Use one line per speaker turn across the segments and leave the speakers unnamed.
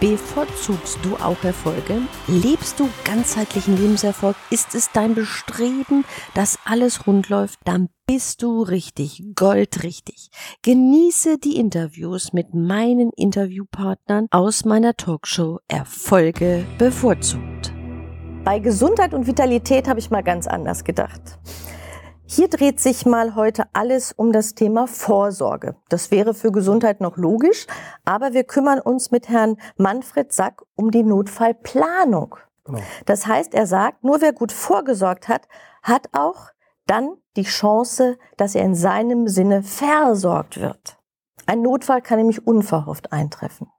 Bevorzugst du auch Erfolge? Lebst du ganzheitlichen Lebenserfolg? Ist es dein Bestreben, dass alles rund läuft? Dann bist du richtig, goldrichtig. Genieße die Interviews mit meinen Interviewpartnern aus meiner Talkshow Erfolge bevorzugt. Bei Gesundheit und Vitalität habe ich mal ganz anders gedacht. Hier dreht sich mal heute alles um das Thema Vorsorge. Das wäre für Gesundheit noch logisch, aber wir kümmern uns mit Herrn Manfred Sack um die Notfallplanung. Genau. Das heißt, er sagt, nur wer gut vorgesorgt hat, hat auch dann die Chance, dass er in seinem Sinne versorgt wird. Ein Notfall kann nämlich unverhofft eintreffen.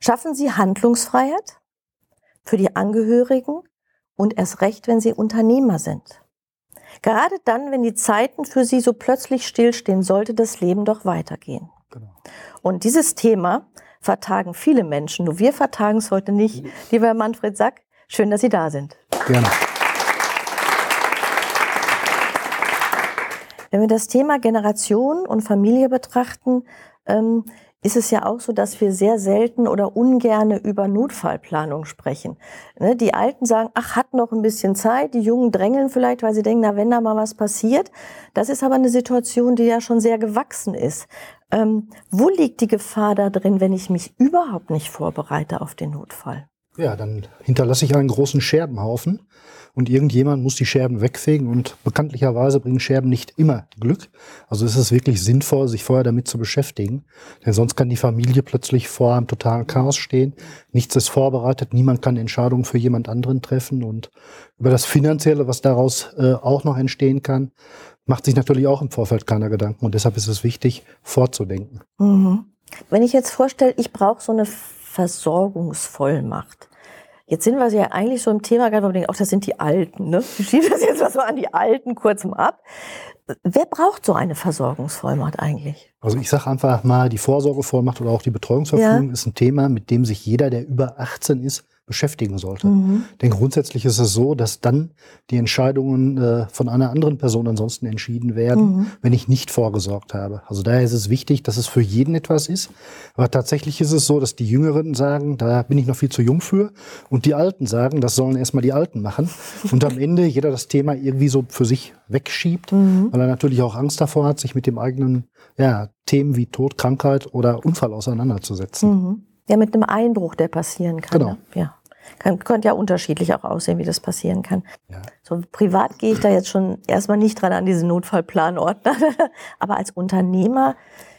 Schaffen Sie Handlungsfreiheit für die Angehörigen und erst recht, wenn Sie Unternehmer sind. Gerade dann, wenn die Zeiten für sie so plötzlich stillstehen, sollte das Leben doch weitergehen. Genau. Und dieses Thema vertagen viele Menschen. Nur wir vertagen es heute nicht. Lieber Herr Manfred Sack, schön, dass Sie da sind.
Gerne.
Wenn wir das Thema Generation und Familie betrachten, ähm, ist es ja auch so, dass wir sehr selten oder ungerne über Notfallplanung sprechen. Ne, die Alten sagen, ach, hat noch ein bisschen Zeit. Die Jungen drängeln vielleicht, weil sie denken, na, wenn da mal was passiert. Das ist aber eine Situation, die ja schon sehr gewachsen ist. Ähm, wo liegt die Gefahr da drin, wenn ich mich überhaupt nicht vorbereite auf den Notfall?
Ja, dann hinterlasse ich einen großen Scherbenhaufen und irgendjemand muss die Scherben wegfegen und bekanntlicherweise bringen Scherben nicht immer Glück. Also ist es wirklich sinnvoll, sich vorher damit zu beschäftigen, denn sonst kann die Familie plötzlich vor einem totalen Chaos stehen. Nichts ist vorbereitet, niemand kann Entscheidungen für jemand anderen treffen und über das Finanzielle, was daraus äh, auch noch entstehen kann, macht sich natürlich auch im Vorfeld keiner Gedanken und deshalb ist es wichtig, vorzudenken.
Mhm. Wenn ich jetzt vorstelle, ich brauche so eine Versorgungsvollmacht. Jetzt sind wir ja eigentlich so im Thema, gerade wo wir denken, ach, das sind die Alten. Ne? Wir schieben das jetzt mal so an die Alten kurz mal ab. Wer braucht so eine Versorgungsvollmacht eigentlich?
Also ich sage einfach mal, die Vorsorgevollmacht oder auch die Betreuungsverfügung ja. ist ein Thema, mit dem sich jeder, der über 18 ist, beschäftigen sollte. Mhm. Denn grundsätzlich ist es so, dass dann die Entscheidungen äh, von einer anderen Person ansonsten entschieden werden, mhm. wenn ich nicht vorgesorgt habe. Also daher ist es wichtig, dass es für jeden etwas ist. Aber tatsächlich ist es so, dass die Jüngeren sagen, da bin ich noch viel zu jung für. Und die Alten sagen, das sollen erstmal die Alten machen. Und am Ende jeder das Thema irgendwie so für sich wegschiebt, mhm. weil er natürlich auch Angst davor hat, sich mit dem eigenen ja, Themen wie Tod, Krankheit oder Unfall auseinanderzusetzen.
Ja, mit einem Einbruch, der passieren kann.
Genau.
Ja. Kann, könnte ja unterschiedlich auch aussehen, wie das passieren kann. Ja. So privat gehe ich da jetzt schon erstmal nicht dran an diese Notfallplanordner. Aber als Unternehmer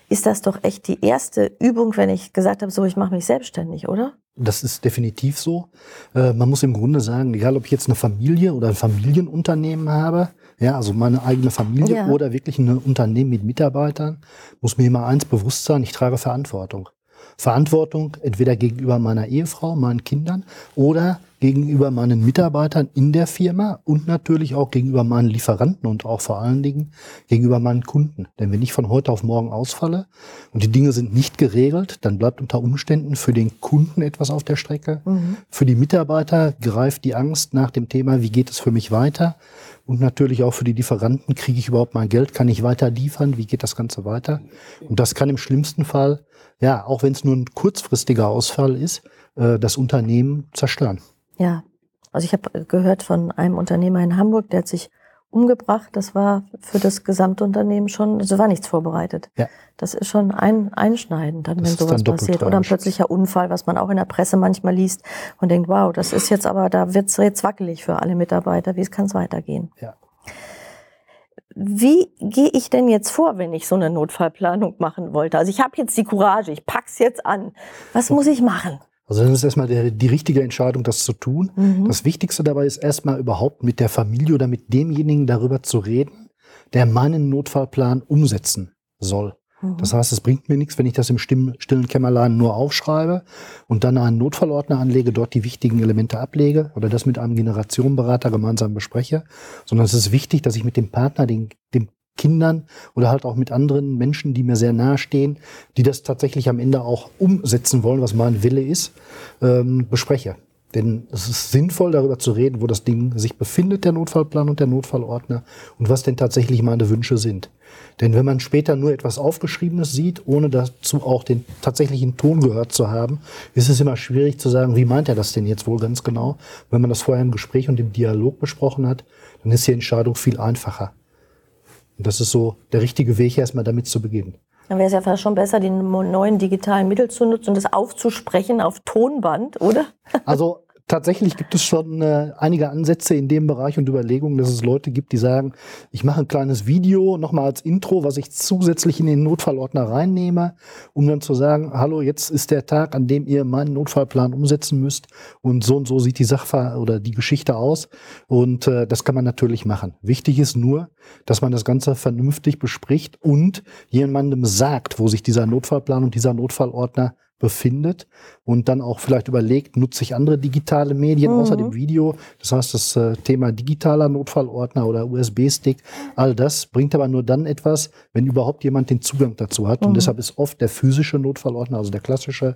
ist das doch echt die erste Übung, wenn ich gesagt habe, so ich mache mich selbstständig, oder?
Das ist definitiv so. Äh, man muss im Grunde sagen, egal ob ich jetzt eine Familie oder ein Familienunternehmen habe, ja, also meine eigene Familie ja. oder wirklich ein Unternehmen mit Mitarbeitern, muss mir immer eins bewusst sein, ich trage Verantwortung. Verantwortung entweder gegenüber meiner Ehefrau, meinen Kindern oder gegenüber meinen Mitarbeitern in der Firma und natürlich auch gegenüber meinen Lieferanten und auch vor allen Dingen gegenüber meinen Kunden. Denn wenn ich von heute auf morgen ausfalle und die Dinge sind nicht geregelt, dann bleibt unter Umständen für den Kunden etwas auf der Strecke. Mhm. Für die Mitarbeiter greift die Angst nach dem Thema, wie geht es für mich weiter? Und natürlich auch für die Lieferanten, kriege ich überhaupt mein Geld, kann ich weiter liefern, wie geht das Ganze weiter? Und das kann im schlimmsten Fall ja, auch wenn es nur ein kurzfristiger Ausfall ist, äh, das Unternehmen zerstören.
Ja, also ich habe gehört von einem Unternehmer in Hamburg, der hat sich umgebracht. Das war für das Gesamtunternehmen schon, also war nichts vorbereitet. Ja. Das ist schon ein, einschneidend, dann, wenn sowas dann passiert. Oder ein plötzlicher Unfall, was man auch in der Presse manchmal liest und denkt, wow, das ist jetzt aber, da wird es jetzt wackelig für alle Mitarbeiter. Wie kann es weitergehen?
Ja
wie gehe ich denn jetzt vor, wenn ich so eine Notfallplanung machen wollte? Also ich habe jetzt die Courage, ich pack's jetzt an. Was muss ich machen?
Also das ist erstmal der, die richtige Entscheidung, das zu tun. Mhm. Das Wichtigste dabei ist erstmal überhaupt mit der Familie oder mit demjenigen darüber zu reden, der meinen Notfallplan umsetzen soll. Mhm. Das heißt, es bringt mir nichts, wenn ich das im stillen Kämmerlein nur aufschreibe und dann einen Notfallordner anlege, dort die wichtigen Elemente ablege oder das mit einem Generationenberater gemeinsam bespreche, sondern es ist wichtig, dass ich mit dem Partner, den, dem Kindern oder halt auch mit anderen Menschen, die mir sehr nahe stehen, die das tatsächlich am Ende auch umsetzen wollen, was mein Wille ist, ähm, bespreche. Denn es ist sinnvoll, darüber zu reden, wo das Ding sich befindet, der Notfallplan und der Notfallordner, und was denn tatsächlich meine Wünsche sind. Denn wenn man später nur etwas Aufgeschriebenes sieht, ohne dazu auch den tatsächlichen Ton gehört zu haben, ist es immer schwierig zu sagen, wie meint er das denn jetzt wohl ganz genau? Wenn man das vorher im Gespräch und im Dialog besprochen hat, dann ist die Entscheidung viel einfacher. Und das ist so der richtige Weg, erstmal damit zu beginnen.
Dann wäre es ja fast schon besser, die neuen digitalen Mittel zu nutzen und das aufzusprechen auf Tonband, oder?
Also tatsächlich gibt es schon äh, einige Ansätze in dem Bereich und Überlegungen, dass es Leute gibt, die sagen, ich mache ein kleines Video nochmal als Intro, was ich zusätzlich in den Notfallordner reinnehme, um dann zu sagen, hallo, jetzt ist der Tag, an dem ihr meinen Notfallplan umsetzen müsst und so und so sieht die Sache oder die Geschichte aus und äh, das kann man natürlich machen. Wichtig ist nur, dass man das Ganze vernünftig bespricht und jemandem sagt, wo sich dieser Notfallplan und dieser Notfallordner befindet und dann auch vielleicht überlegt, nutze ich andere digitale Medien mhm. außer dem Video. Das heißt, das äh, Thema digitaler Notfallordner oder USB-Stick, all das bringt aber nur dann etwas, wenn überhaupt jemand den Zugang dazu hat. Mhm. Und deshalb ist oft der physische Notfallordner, also der klassische,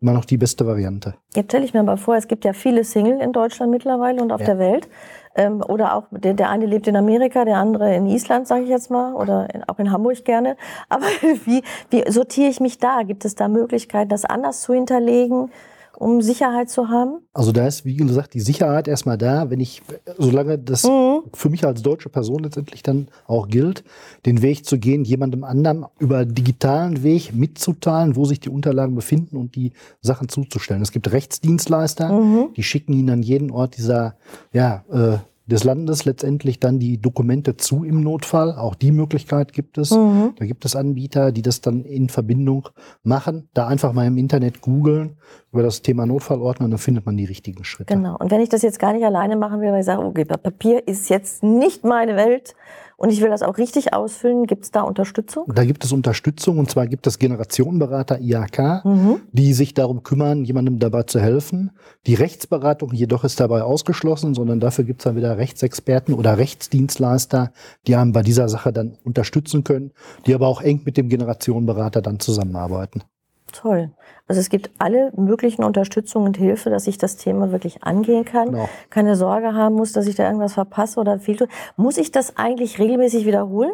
immer noch die beste Variante.
Jetzt stelle ich mir mal vor, es gibt ja viele Single in Deutschland mittlerweile und auf ja. der Welt. Ähm, oder auch, der, der eine lebt in Amerika, der andere in Island, sage ich jetzt mal, oder in, auch in Hamburg gerne. Aber wie, wie sortiere ich mich da? Gibt es da Möglichkeiten, das anders zu hinterlegen? Um Sicherheit zu haben?
Also da ist, wie gesagt, die Sicherheit erstmal da, wenn ich, solange das mhm. für mich als deutsche Person letztendlich dann auch gilt, den Weg zu gehen, jemandem anderen über digitalen Weg mitzuteilen, wo sich die Unterlagen befinden und die Sachen zuzustellen. Es gibt Rechtsdienstleister, mhm. die schicken ihnen an jeden Ort dieser, ja, äh, des Landes letztendlich dann die Dokumente zu im Notfall. Auch die Möglichkeit gibt es. Mhm. Da gibt es Anbieter, die das dann in Verbindung machen. Da einfach mal im Internet googeln über das Thema Notfallordner dann findet man die richtigen Schritte.
Genau. Und wenn ich das jetzt gar nicht alleine machen will, weil ich sage, okay, Papier ist jetzt nicht meine Welt, und ich will das auch richtig ausfüllen. Gibt es da Unterstützung?
Da gibt es Unterstützung und zwar gibt es Generationenberater IAK, mhm. die sich darum kümmern, jemandem dabei zu helfen. Die Rechtsberatung jedoch ist dabei ausgeschlossen, sondern dafür gibt es dann wieder Rechtsexperten oder Rechtsdienstleister, die einem bei dieser Sache dann unterstützen können, die aber auch eng mit dem Generationenberater dann zusammenarbeiten.
Toll. Also es gibt alle möglichen Unterstützung und Hilfe, dass ich das Thema wirklich angehen kann. Genau. Keine Sorge haben muss, dass ich da irgendwas verpasse oder viel tue. Muss ich das eigentlich regelmäßig wiederholen?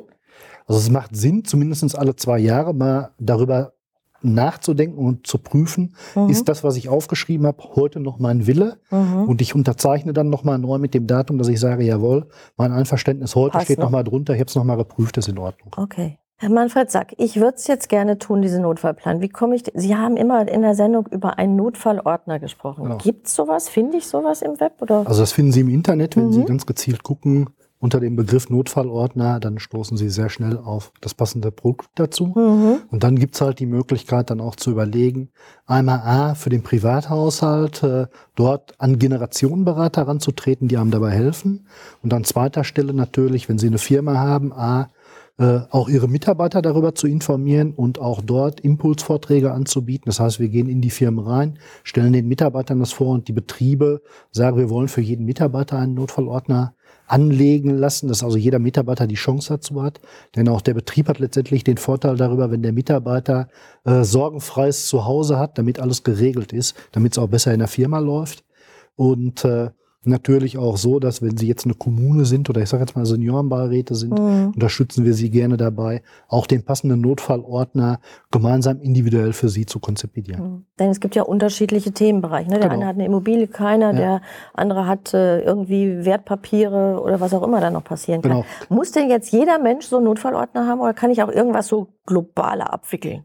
Also es macht Sinn, zumindest alle zwei Jahre mal darüber nachzudenken und zu prüfen, mhm. ist das, was ich aufgeschrieben habe, heute noch mein Wille? Mhm. Und ich unterzeichne dann nochmal neu mit dem Datum, dass ich sage, jawohl, mein Einverständnis heute Passt steht nochmal noch drunter, ich habe es nochmal geprüft, ist in Ordnung.
Okay. Herr Manfred Sack, ich würde es jetzt gerne tun, diesen Notfallplan. Wie komme ich? Sie haben immer in der Sendung über einen Notfallordner gesprochen. Genau. Gibt es sowas? Finde ich sowas im Web? Oder?
Also das finden Sie im Internet, wenn mhm. Sie ganz gezielt gucken unter dem Begriff Notfallordner, dann stoßen Sie sehr schnell auf das passende Produkt dazu. Mhm. Und dann gibt es halt die Möglichkeit, dann auch zu überlegen, einmal A, für den Privathaushalt äh, dort an Generationenberater ranzutreten, die einem dabei helfen. Und an zweiter Stelle natürlich, wenn Sie eine Firma haben, A, äh, auch ihre Mitarbeiter darüber zu informieren und auch dort Impulsvorträge anzubieten. Das heißt, wir gehen in die Firmen rein, stellen den Mitarbeitern das vor und die Betriebe sagen, wir wollen für jeden Mitarbeiter einen Notfallordner anlegen lassen, dass also jeder Mitarbeiter die Chance dazu hat. Denn auch der Betrieb hat letztendlich den Vorteil darüber, wenn der Mitarbeiter äh, sorgenfreies Zuhause hat, damit alles geregelt ist, damit es auch besser in der Firma läuft. Und äh, natürlich auch so, dass wenn Sie jetzt eine Kommune sind oder ich sage jetzt mal Seniorenbeiräte sind, mhm. unterstützen wir Sie gerne dabei, auch den passenden Notfallordner gemeinsam individuell für Sie zu konzipieren. Mhm.
Denn es gibt ja unterschiedliche Themenbereiche. Ne? Der genau. eine hat eine Immobilie, keiner, ja. der andere hat äh, irgendwie Wertpapiere oder was auch immer da noch passieren kann. Genau. Muss denn jetzt jeder Mensch so einen Notfallordner haben oder kann ich auch irgendwas so globaler abwickeln?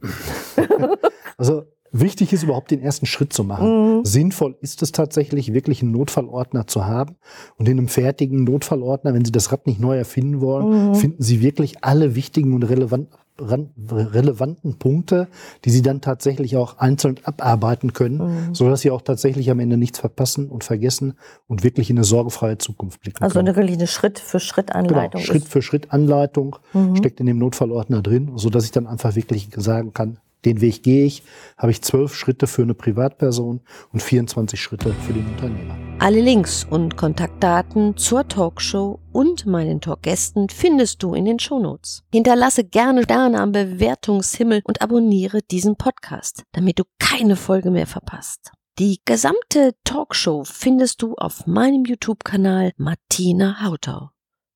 also Wichtig ist überhaupt den ersten Schritt zu machen. Mhm. Sinnvoll ist es tatsächlich, wirklich einen Notfallordner zu haben. Und in einem fertigen Notfallordner, wenn Sie das Rad nicht neu erfinden wollen, mhm. finden Sie wirklich alle wichtigen und relevanten relevanten Punkte, die sie dann tatsächlich auch einzeln abarbeiten können, mhm. sodass sie auch tatsächlich am Ende nichts verpassen und vergessen und wirklich in eine sorgenfreie Zukunft blicken
also können. Also eine Schritt für Schritt Anleitung.
Genau, Schritt für Schritt Anleitung mhm. steckt in dem Notfallordner drin, sodass ich dann einfach wirklich sagen kann, den Weg gehe ich, habe ich zwölf Schritte für eine Privatperson und 24 Schritte für den Unternehmer.
Alle Links und Kontaktdaten zur Talkshow und meinen Talkgästen findest du in den Shownotes. Hinterlasse gerne Sterne am Bewertungshimmel und abonniere diesen Podcast, damit du keine Folge mehr verpasst. Die gesamte Talkshow findest du auf meinem YouTube-Kanal Martina Hautau.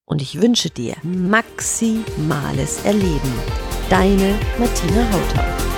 Und ich wünsche dir maximales Erleben. Deine Martina Hautau.